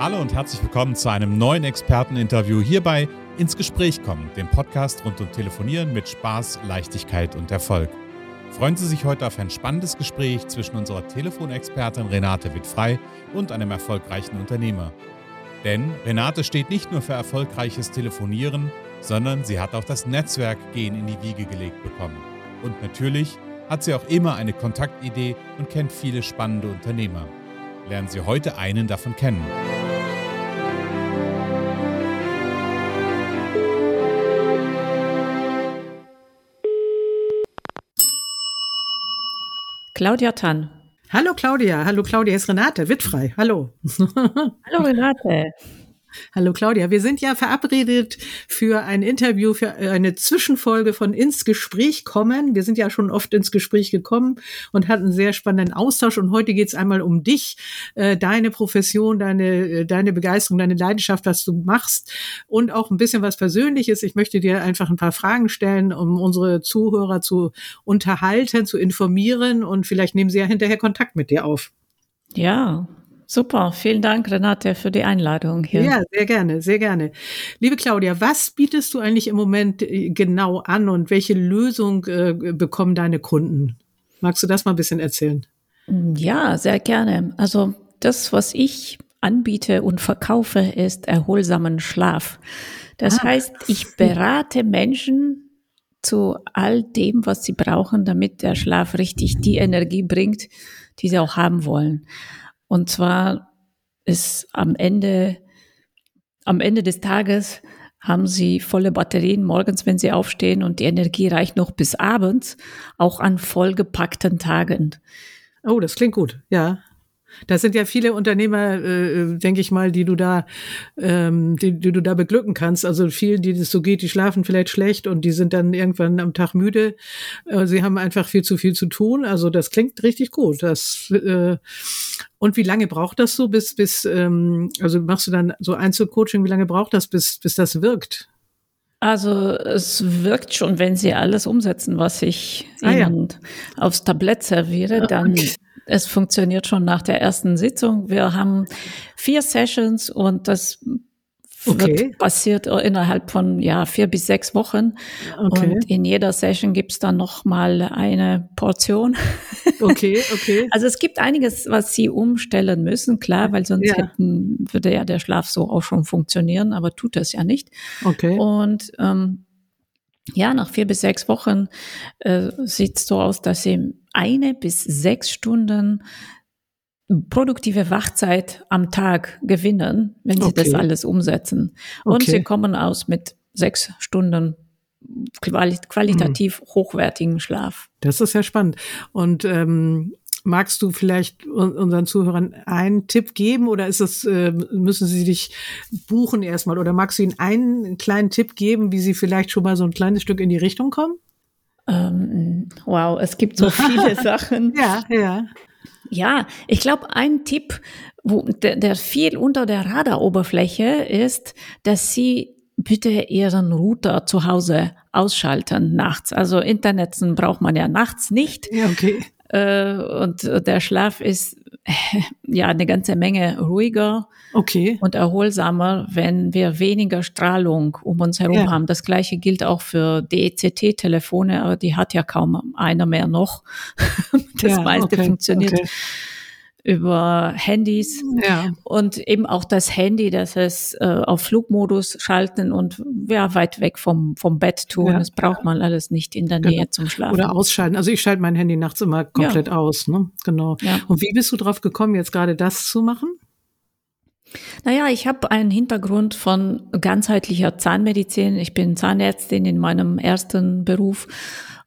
Hallo und herzlich willkommen zu einem neuen Experteninterview hierbei ins Gespräch kommen, dem Podcast rund um Telefonieren mit Spaß, Leichtigkeit und Erfolg. Freuen Sie sich heute auf ein spannendes Gespräch zwischen unserer Telefonexpertin Renate Wittfrei und einem erfolgreichen Unternehmer. Denn Renate steht nicht nur für erfolgreiches Telefonieren, sondern sie hat auch das Netzwerkgehen in die Wiege gelegt bekommen. Und natürlich hat sie auch immer eine Kontaktidee und kennt viele spannende Unternehmer. Lernen Sie heute einen davon kennen. Claudia Tann. Hallo Claudia, hallo Claudia, ist Renate, Wittfrei, hallo. hallo Renate. Hallo Claudia, wir sind ja verabredet für ein Interview, für eine Zwischenfolge von Ins Gespräch kommen. Wir sind ja schon oft ins Gespräch gekommen und hatten einen sehr spannenden Austausch. Und heute geht es einmal um dich, äh, deine Profession, deine, äh, deine Begeisterung, deine Leidenschaft, was du machst und auch ein bisschen was Persönliches. Ich möchte dir einfach ein paar Fragen stellen, um unsere Zuhörer zu unterhalten, zu informieren und vielleicht nehmen sie ja hinterher Kontakt mit dir auf. Ja, Super, vielen Dank, Renate, für die Einladung hier. Ja, sehr gerne, sehr gerne. Liebe Claudia, was bietest du eigentlich im Moment äh, genau an und welche Lösung äh, bekommen deine Kunden? Magst du das mal ein bisschen erzählen? Ja, sehr gerne. Also das, was ich anbiete und verkaufe, ist erholsamen Schlaf. Das ah. heißt, ich berate Menschen zu all dem, was sie brauchen, damit der Schlaf richtig die Energie bringt, die sie auch haben wollen. Und zwar ist am Ende, am Ende des Tages haben sie volle Batterien morgens, wenn sie aufstehen und die Energie reicht noch bis abends, auch an vollgepackten Tagen. Oh, das klingt gut, ja. Da sind ja viele Unternehmer, äh, denke ich mal, die du da, ähm, die, die du da beglücken kannst. Also vielen, die das so geht, die schlafen vielleicht schlecht und die sind dann irgendwann am Tag müde. Äh, sie haben einfach viel zu viel zu tun. Also das klingt richtig gut. Das äh, und wie lange braucht das so, bis bis ähm, also machst du dann so Einzelcoaching? Wie lange braucht das, bis bis das wirkt? Also es wirkt schon, wenn Sie alles umsetzen, was ich ah, Ihnen ja. aufs Tablett serviere, dann okay es funktioniert schon nach der ersten Sitzung. Wir haben vier Sessions und das okay. wird passiert innerhalb von ja vier bis sechs Wochen. Okay. Und in jeder Session gibt's dann noch mal eine Portion. Okay, okay. Also es gibt einiges, was Sie umstellen müssen, klar, weil sonst ja. hätten, würde ja der Schlaf so auch schon funktionieren, aber tut das ja nicht. Okay. Und ähm, ja, nach vier bis sechs Wochen äh, sieht es so aus, dass sie eine bis sechs Stunden produktive Wachzeit am Tag gewinnen, wenn sie okay. das alles umsetzen. Und okay. sie kommen aus mit sechs Stunden qualitativ hm. hochwertigen Schlaf. Das ist ja spannend. Und ähm, Magst du vielleicht unseren Zuhörern einen Tipp geben oder ist es, äh, müssen sie dich buchen erstmal oder magst du ihnen einen kleinen Tipp geben, wie sie vielleicht schon mal so ein kleines Stück in die Richtung kommen? Ähm, wow, es gibt so viele Sachen. Ja, ja. Ja, ich glaube, ein Tipp, wo, der, der viel unter der Radaroberfläche ist, dass sie bitte ihren Router zu Hause ausschalten nachts. Also Internetzen braucht man ja nachts nicht. Ja, okay. Äh, und der Schlaf ist ja eine ganze Menge ruhiger okay. und erholsamer, wenn wir weniger Strahlung um uns herum ja. haben. Das gleiche gilt auch für DECT-Telefone, aber die hat ja kaum einer mehr noch. das ja, meiste okay, funktioniert. Okay über Handys ja. und eben auch das Handy, dass es äh, auf Flugmodus schalten und ja, weit weg vom, vom Bett tun. Ja. Das braucht man alles nicht in der genau. Nähe zum Schlafen. Oder ausschalten. Also ich schalte mein Handy nachts immer komplett ja. aus. Ne? Genau. Und wie bist du drauf gekommen, jetzt gerade das zu machen? Naja, ich habe einen Hintergrund von ganzheitlicher Zahnmedizin. Ich bin Zahnärztin in meinem ersten Beruf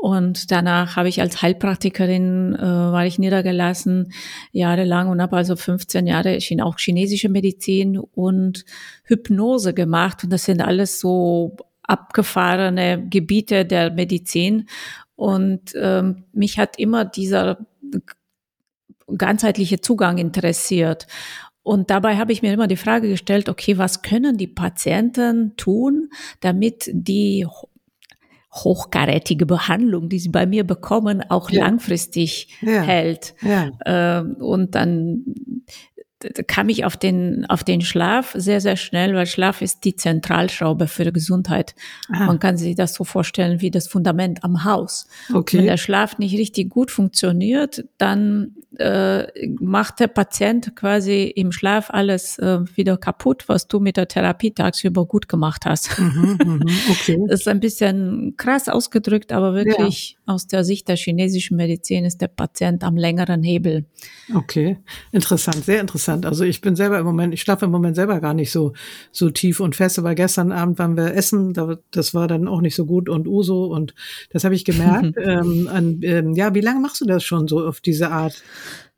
und danach habe ich als Heilpraktikerin, äh, war ich niedergelassen jahrelang und habe also 15 Jahre auch chinesische Medizin und Hypnose gemacht. Und das sind alles so abgefahrene Gebiete der Medizin. Und ähm, mich hat immer dieser ganzheitliche Zugang interessiert. Und dabei habe ich mir immer die Frage gestellt, okay, was können die Patienten tun, damit die hochkarätige Behandlung, die sie bei mir bekommen, auch ja. langfristig ja. hält. Ja. Ähm, und dann kam ich auf den, auf den Schlaf sehr, sehr schnell, weil Schlaf ist die Zentralschraube für die Gesundheit. Ah. Man kann sich das so vorstellen wie das Fundament am Haus. Okay. Wenn der Schlaf nicht richtig gut funktioniert, dann äh, macht der Patient quasi im Schlaf alles äh, wieder kaputt, was du mit der Therapie tagsüber gut gemacht hast. Mhm, mhm okay. das ist ein bisschen krass ausgedrückt, aber wirklich ja. aus der Sicht der chinesischen Medizin ist der Patient am längeren Hebel. Okay, interessant, sehr interessant. Also ich bin selber im Moment, ich schlafe im Moment selber gar nicht so so tief und fest, aber gestern Abend waren wir essen, das war dann auch nicht so gut und Uso und das habe ich gemerkt. ähm, an, ähm, ja, wie lange machst du das schon so auf diese Art?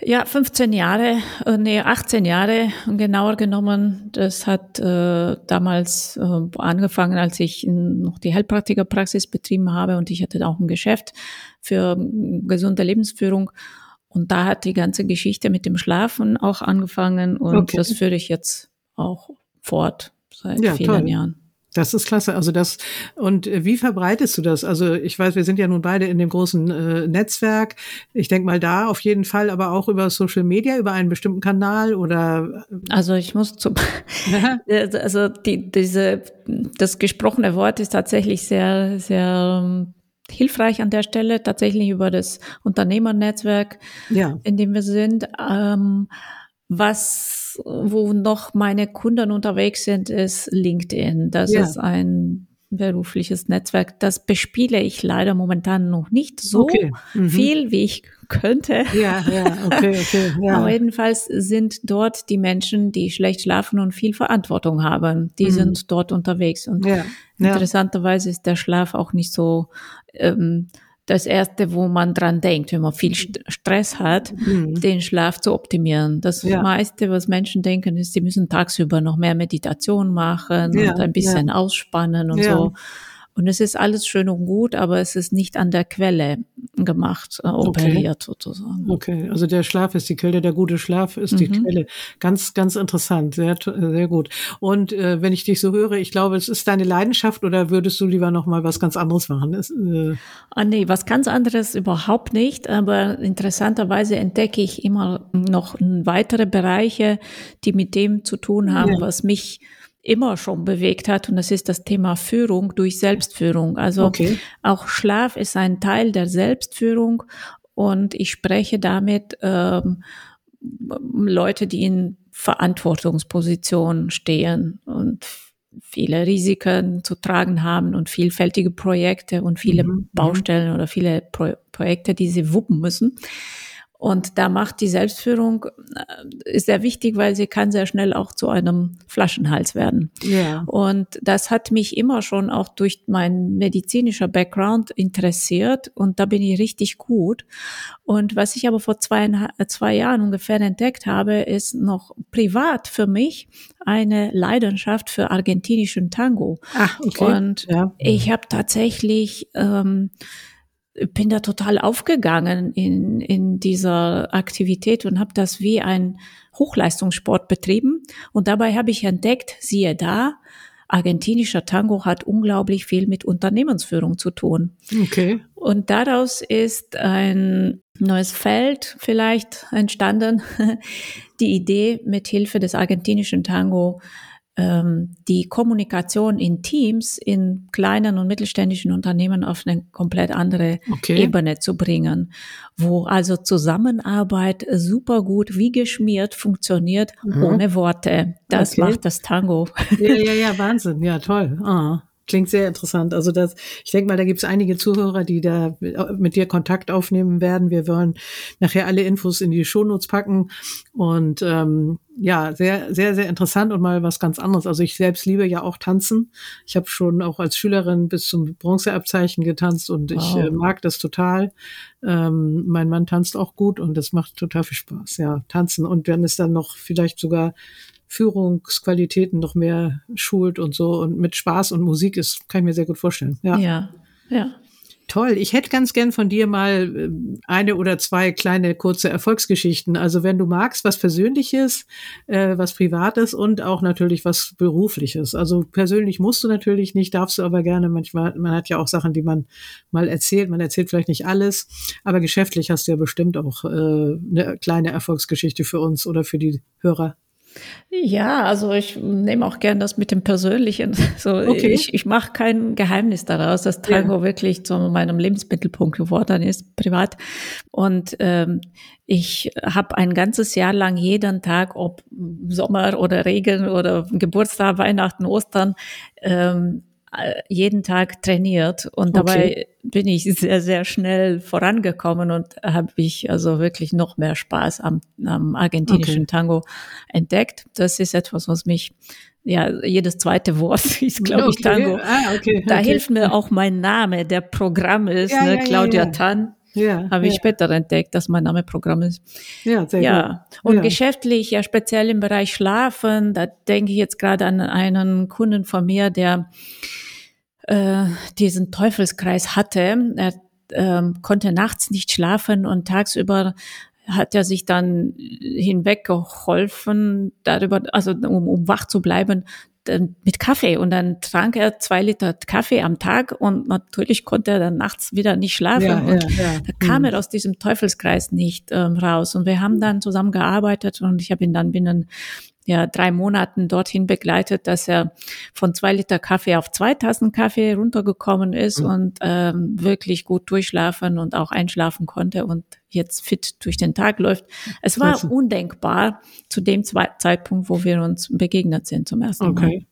Ja, 15 Jahre, äh, nee, 18 Jahre genauer genommen. Das hat äh, damals äh, angefangen, als ich noch die Heilpraktikerpraxis betrieben habe und ich hatte auch ein Geschäft für gesunde Lebensführung. Und da hat die ganze Geschichte mit dem Schlafen auch angefangen und okay. das führe ich jetzt auch fort seit ja, vielen toll. Jahren. Das ist klasse. Also das und äh, wie verbreitest du das? Also ich weiß, wir sind ja nun beide in dem großen äh, Netzwerk. Ich denke mal da auf jeden Fall, aber auch über Social Media, über einen bestimmten Kanal oder. Äh, also ich muss zum, also die, diese das gesprochene Wort ist tatsächlich sehr sehr ähm, hilfreich an der Stelle. Tatsächlich über das Unternehmernetzwerk, ja. in dem wir sind. Ähm, was, wo noch meine Kunden unterwegs sind, ist LinkedIn. Das ja. ist ein berufliches Netzwerk. Das bespiele ich leider momentan noch nicht so okay. mhm. viel, wie ich könnte. Ja, ja, okay, okay. Ja. Aber jedenfalls sind dort die Menschen, die schlecht schlafen und viel Verantwortung haben, die mhm. sind dort unterwegs. Und ja, ja. interessanterweise ist der Schlaf auch nicht so ähm, das erste, wo man dran denkt, wenn man viel Stress hat, mhm. den Schlaf zu optimieren. Das ja. meiste, was Menschen denken, ist, sie müssen tagsüber noch mehr Meditation machen ja. und ein bisschen ja. ausspannen und so. Und es ist alles schön und gut, aber es ist nicht an der Quelle gemacht, äh, operiert okay. sozusagen. Okay, also der Schlaf ist die Quelle, der gute Schlaf ist mhm. die Quelle. Ganz, ganz interessant, sehr, sehr gut. Und äh, wenn ich dich so höre, ich glaube, es ist deine Leidenschaft oder würdest du lieber noch mal was ganz anderes machen? Es, äh ah, nee, was ganz anderes überhaupt nicht, aber interessanterweise entdecke ich immer noch weitere Bereiche, die mit dem zu tun haben, ja. was mich immer schon bewegt hat und das ist das Thema Führung durch Selbstführung. Also okay. auch Schlaf ist ein Teil der Selbstführung und ich spreche damit ähm, Leute, die in Verantwortungspositionen stehen und viele Risiken zu tragen haben und vielfältige Projekte und viele mhm. mhm. Baustellen oder viele Pro Projekte, die sie wuppen müssen. Und da macht die Selbstführung äh, ist sehr wichtig, weil sie kann sehr schnell auch zu einem Flaschenhals werden. Ja. Und das hat mich immer schon auch durch mein medizinischer Background interessiert und da bin ich richtig gut. Und was ich aber vor zwei, zwei Jahren ungefähr entdeckt habe, ist noch privat für mich eine Leidenschaft für argentinischen Tango. Ach, okay. Und ja. ich habe tatsächlich ähm, bin da total aufgegangen in, in dieser Aktivität und habe das wie ein Hochleistungssport betrieben. Und dabei habe ich entdeckt, siehe da, argentinischer Tango hat unglaublich viel mit Unternehmensführung zu tun. Okay. Und daraus ist ein neues Feld vielleicht entstanden, die Idee, mit Hilfe des argentinischen Tango ähm, die Kommunikation in Teams in kleinen und mittelständischen Unternehmen auf eine komplett andere okay. Ebene zu bringen, wo also Zusammenarbeit super gut wie geschmiert funktioniert mhm. ohne Worte. Das okay. macht das Tango. Ja, ja, ja, Wahnsinn. Ja, toll. Ah. Klingt sehr interessant. Also das, ich denke mal, da gibt es einige Zuhörer, die da mit dir Kontakt aufnehmen werden. Wir wollen nachher alle Infos in die Shownotes packen. Und ähm, ja, sehr, sehr, sehr interessant und mal was ganz anderes. Also ich selbst liebe ja auch Tanzen. Ich habe schon auch als Schülerin bis zum Bronzeabzeichen getanzt und wow. ich äh, mag das total. Ähm, mein Mann tanzt auch gut und das macht total viel Spaß. Ja, tanzen. Und wenn es dann noch vielleicht sogar Führungsqualitäten noch mehr schult und so und mit Spaß und Musik ist, kann ich mir sehr gut vorstellen. Ja, ja. ja. Toll. Ich hätte ganz gern von dir mal äh, eine oder zwei kleine kurze Erfolgsgeschichten. Also wenn du magst, was Persönliches, äh, was Privates und auch natürlich was Berufliches. Also persönlich musst du natürlich nicht, darfst du aber gerne manchmal. Man hat ja auch Sachen, die man mal erzählt. Man erzählt vielleicht nicht alles, aber geschäftlich hast du ja bestimmt auch äh, eine kleine Erfolgsgeschichte für uns oder für die Hörer. Ja, also ich nehme auch gern das mit dem Persönlichen. So, okay. Ich, ich mache kein Geheimnis daraus, dass Tango ja. wirklich zu meinem Lebensmittelpunkt geworden ist, privat. Und ähm, ich habe ein ganzes Jahr lang jeden Tag, ob Sommer oder Regen oder Geburtstag, Weihnachten, Ostern, ähm, äh, jeden Tag trainiert und dabei okay. bin ich sehr, sehr schnell vorangekommen und habe ich also wirklich noch mehr Spaß am, am argentinischen okay. Tango entdeckt. Das ist etwas, was mich ja, jedes zweite Wort ist, glaube okay. ich, Tango. Ah, okay, da hilft mir auch mein Name, der Programm ist, ja, ne, ja, Claudia ja, Tan. Ja, habe ich später entdeckt, dass mein Name Programm ist. Ja, sehr ja. gut. Und geschäftlich, ja, speziell im Bereich Schlafen, da denke ich jetzt gerade an einen Kunden von mir, der äh, diesen Teufelskreis hatte. Er ähm, konnte nachts nicht schlafen und tagsüber hat er sich dann hinweggeholfen darüber, also um, um wach zu bleiben, mit Kaffee und dann trank er zwei Liter Kaffee am Tag und natürlich konnte er dann nachts wieder nicht schlafen ja, und ja, ja. da kam mhm. er aus diesem Teufelskreis nicht ähm, raus und wir haben dann zusammen gearbeitet und ich habe ihn dann binnen ja, drei Monaten dorthin begleitet, dass er von zwei Liter Kaffee auf zwei Tassen Kaffee runtergekommen ist mhm. und ähm, wirklich gut durchschlafen und auch einschlafen konnte und jetzt fit durch den Tag läuft. Es war undenkbar zu dem Zeitpunkt, wo wir uns begegnet sind zum ersten okay. Mal.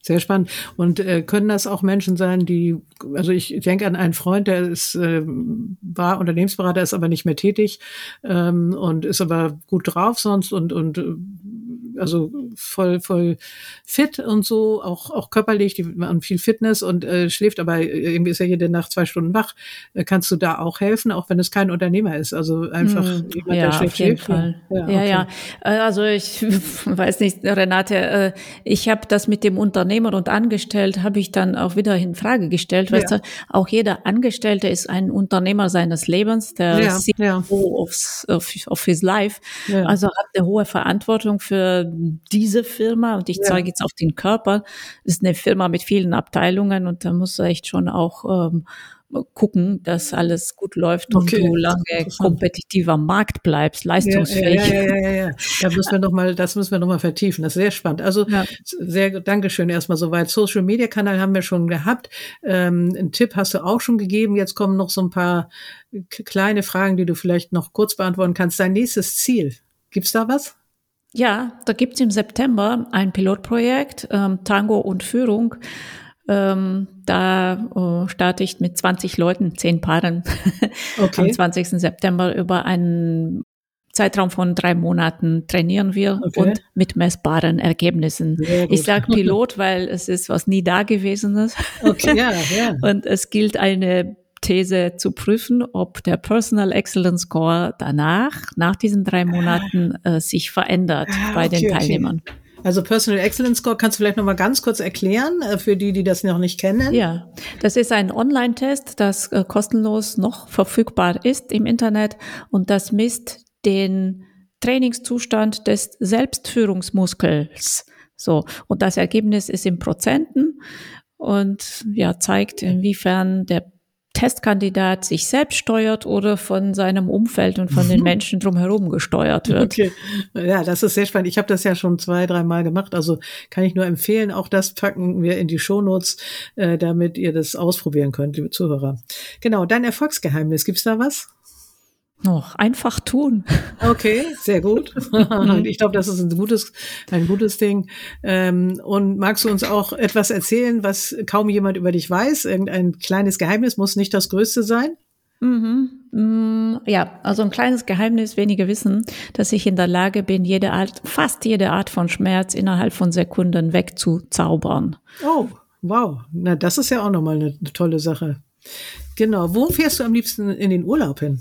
Sehr spannend. Und äh, können das auch Menschen sein, die, also ich denke an einen Freund, der ist, äh, war Unternehmensberater, ist aber nicht mehr tätig ähm, und ist aber gut drauf sonst und, und äh, also voll, voll fit und so, auch, auch körperlich, die machen viel Fitness und äh, schläft, aber äh, irgendwie ist er jede Nacht zwei Stunden wach. Äh, kannst du da auch helfen, auch wenn es kein Unternehmer ist? Also einfach mm, jemand, ja, der schlecht auf jeden schläft? Fall. Ja, ja, okay. ja. Äh, also ich weiß nicht, Renate, äh, ich habe das mit dem Unternehmer und Angestellt habe ich dann auch wieder in Frage gestellt. Weißt ja. du, auch jeder Angestellte ist ein Unternehmer seines Lebens, der ja, CEO ja. Of, of, of his life. Ja. Also hat eine hohe Verantwortung für diese Firma und ich ja. zeige jetzt auf den Körper. Ist eine Firma mit vielen Abteilungen und da muss echt schon auch ähm, gucken, dass alles gut läuft okay. und du lange kompetitiver Markt bleibst, leistungsfähig. Ja, ja, ja, ja, ja. Da müssen wir noch mal, das müssen wir noch mal vertiefen. Das ist sehr spannend. Also ja. sehr, Dankeschön erstmal soweit. Social Media Kanal haben wir schon gehabt. Ähm, einen Tipp hast du auch schon gegeben. Jetzt kommen noch so ein paar kleine Fragen, die du vielleicht noch kurz beantworten kannst. Dein nächstes Ziel. Gibt's da was? Ja, da gibt's im September ein Pilotprojekt, ähm, Tango und Führung. Ähm, da äh, starte ich mit 20 Leuten, 10 Paaren okay. am 20. September über einen Zeitraum von drei Monaten trainieren wir okay. und mit messbaren Ergebnissen. Ich sage Pilot, weil es ist was nie da gewesen ist. Okay, ja, ja. Und es gilt eine These zu prüfen, ob der Personal Excellence Score danach, nach diesen drei Monaten, äh, sich verändert ah, bei okay, den Teilnehmern. Okay. Also Personal Excellence Score kannst du vielleicht noch mal ganz kurz erklären äh, für die, die das noch nicht kennen? Ja, das ist ein Online-Test, das äh, kostenlos noch verfügbar ist im Internet und das misst den Trainingszustand des Selbstführungsmuskels. So und das Ergebnis ist in Prozenten und ja zeigt, inwiefern der Testkandidat sich selbst steuert oder von seinem Umfeld und von den Menschen drumherum gesteuert wird. Okay. Ja, das ist sehr spannend. Ich habe das ja schon zwei, dreimal gemacht. Also kann ich nur empfehlen, auch das packen wir in die Shownotes, äh, damit ihr das ausprobieren könnt, liebe Zuhörer. Genau, dein Erfolgsgeheimnis, gibt's da was? Noch einfach tun. Okay, sehr gut. ich glaube, das ist ein gutes, ein gutes Ding. Ähm, und magst du uns auch etwas erzählen, was kaum jemand über dich weiß? Irgendein kleines Geheimnis muss nicht das Größte sein? Mhm. Mm, ja, also ein kleines Geheimnis, wenige wissen, dass ich in der Lage bin, jede Art, fast jede Art von Schmerz innerhalb von Sekunden wegzuzaubern. Oh, wow. Na, das ist ja auch nochmal eine, eine tolle Sache. Genau. Wo fährst du am liebsten in den Urlaub hin?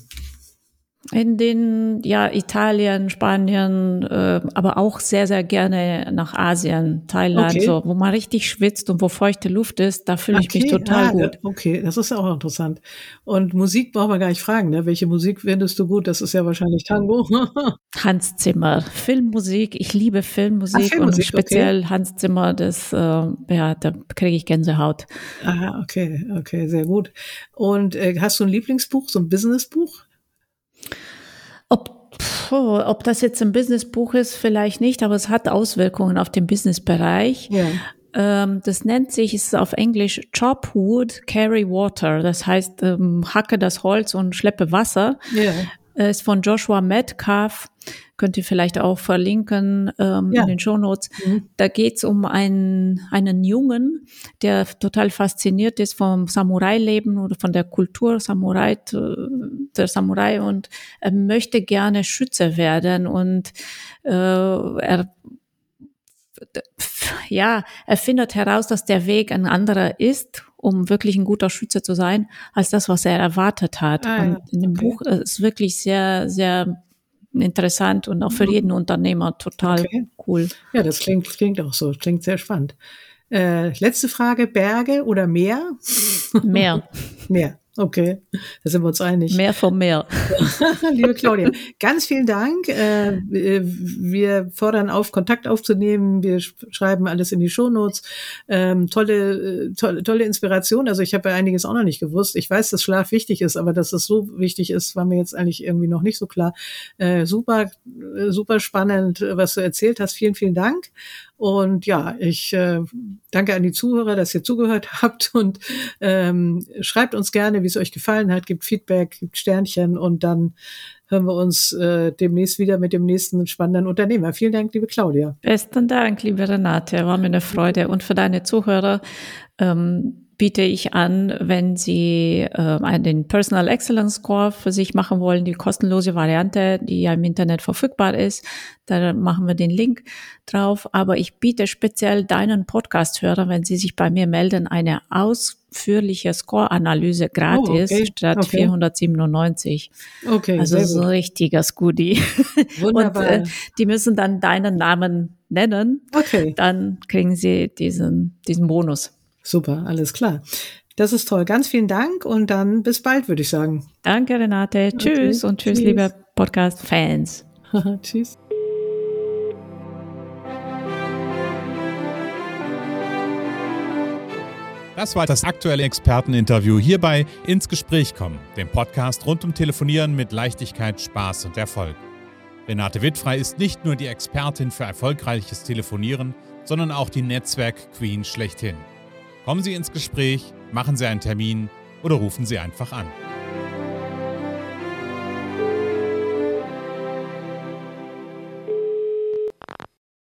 In den, ja, Italien, Spanien, äh, aber auch sehr, sehr gerne nach Asien, Thailand, Okay. so, wo man richtig schwitzt und wo feuchte Luft ist, da fühle ich mich total ah, gut. Okay, das ist ja auch interessant. Und Musik brauchen wir gar nicht fragen, ne? Welche Musik findest du gut? Das ist ja wahrscheinlich Tango. Hans Zimmer, Filmmusik, ich liebe Filmmusik, Ah, Filmmusik, und speziell Hans Zimmer, das, äh, ja, da kriege ich Gänsehaut. ah, okay, okay, sehr gut. Und äh, hast du ein Lieblingsbuch, so ein Businessbuch? Ob, puh, ob das jetzt ein Businessbuch ist, vielleicht nicht, aber es hat Auswirkungen auf den Businessbereich. Ja. Ähm, das nennt sich, ist auf Englisch Chop Wood, Carry Water. Das heißt, ähm, hacke das Holz und schleppe Wasser. Ja. Äh, Ist von Joshua Metcalf. Könnt ihr vielleicht auch verlinken ähm, Ja. in den Shownotes. Mhm. Da geht's um einen, einen Jungen, der total fasziniert ist vom Samurai-Leben oder von der Kultur Samurai, äh, der Samurai und er möchte gerne Schütze werden und äh, er ja, er findet heraus, dass der Weg ein anderer ist, um wirklich ein guter Schütze zu sein, als das, was er erwartet hat. Ah, ja, und in dem okay. Buch äh, ist wirklich sehr, sehr interessant und auch für jeden Unternehmer total Okay. cool. Ja, das klingt, klingt auch so, klingt sehr spannend. Äh, letzte Frage, Berge oder Meer? Mehr, Meer, okay, da sind wir uns einig. mehr vom Meer. Liebe Claudia, ganz vielen Dank. Äh, wir fordern auf, Kontakt aufzunehmen. Wir sch- schreiben alles in die Shownotes. Ähm, tolle, äh, tolle, tolle Inspiration. Also ich habe ja einiges auch noch nicht gewusst. Ich weiß, dass Schlaf wichtig ist, aber dass es so wichtig ist, war mir jetzt eigentlich irgendwie noch nicht so klar. Äh, super, super spannend, was du erzählt hast. Vielen, vielen Dank. Und ja, ich äh, danke an die Zuhörer, dass ihr zugehört habt und ähm, schreibt uns gerne, wie es euch gefallen hat, gibt Feedback, gibt Sternchen und dann hören wir uns äh, demnächst wieder mit dem nächsten spannenden Unternehmer. Vielen Dank, liebe Claudia. Besten Dank, liebe Renate. War mir eine Freude. Und für deine Zuhörer ähm, biete ich an, wenn Sie äh, einen den Personal Excellence Score für sich machen wollen, die kostenlose Variante, die ja im Internet verfügbar ist. Da machen wir den Link drauf. Aber ich biete speziell deinen Podcast-Hörern, wenn sie sich bei mir melden, eine ausführliche Score-Analyse gratis okay. statt Okay. 497. Okay, Also so ein gut. richtiges Goodie. Und Wunderbar. äh, die müssen dann deinen Namen nennen. okay, Dann kriegen sie diesen, diesen Bonus. Super, alles klar. Das ist toll. Ganz vielen Dank und dann bis bald, würde ich sagen. Danke, Renate. Tschüss und tschüss, Tschüss. liebe Podcast-Fans. Tschüss. Das war das aktuelle Experteninterview hierbei ins Gespräch kommen, dem Podcast rund um Telefonieren mit Leichtigkeit, Spaß und Erfolg. Renate Wittfrei ist nicht nur die Expertin für erfolgreiches Telefonieren, sondern auch die Netzwerk-Queen schlechthin. Kommen Sie ins Gespräch, machen Sie einen Termin oder rufen Sie einfach an.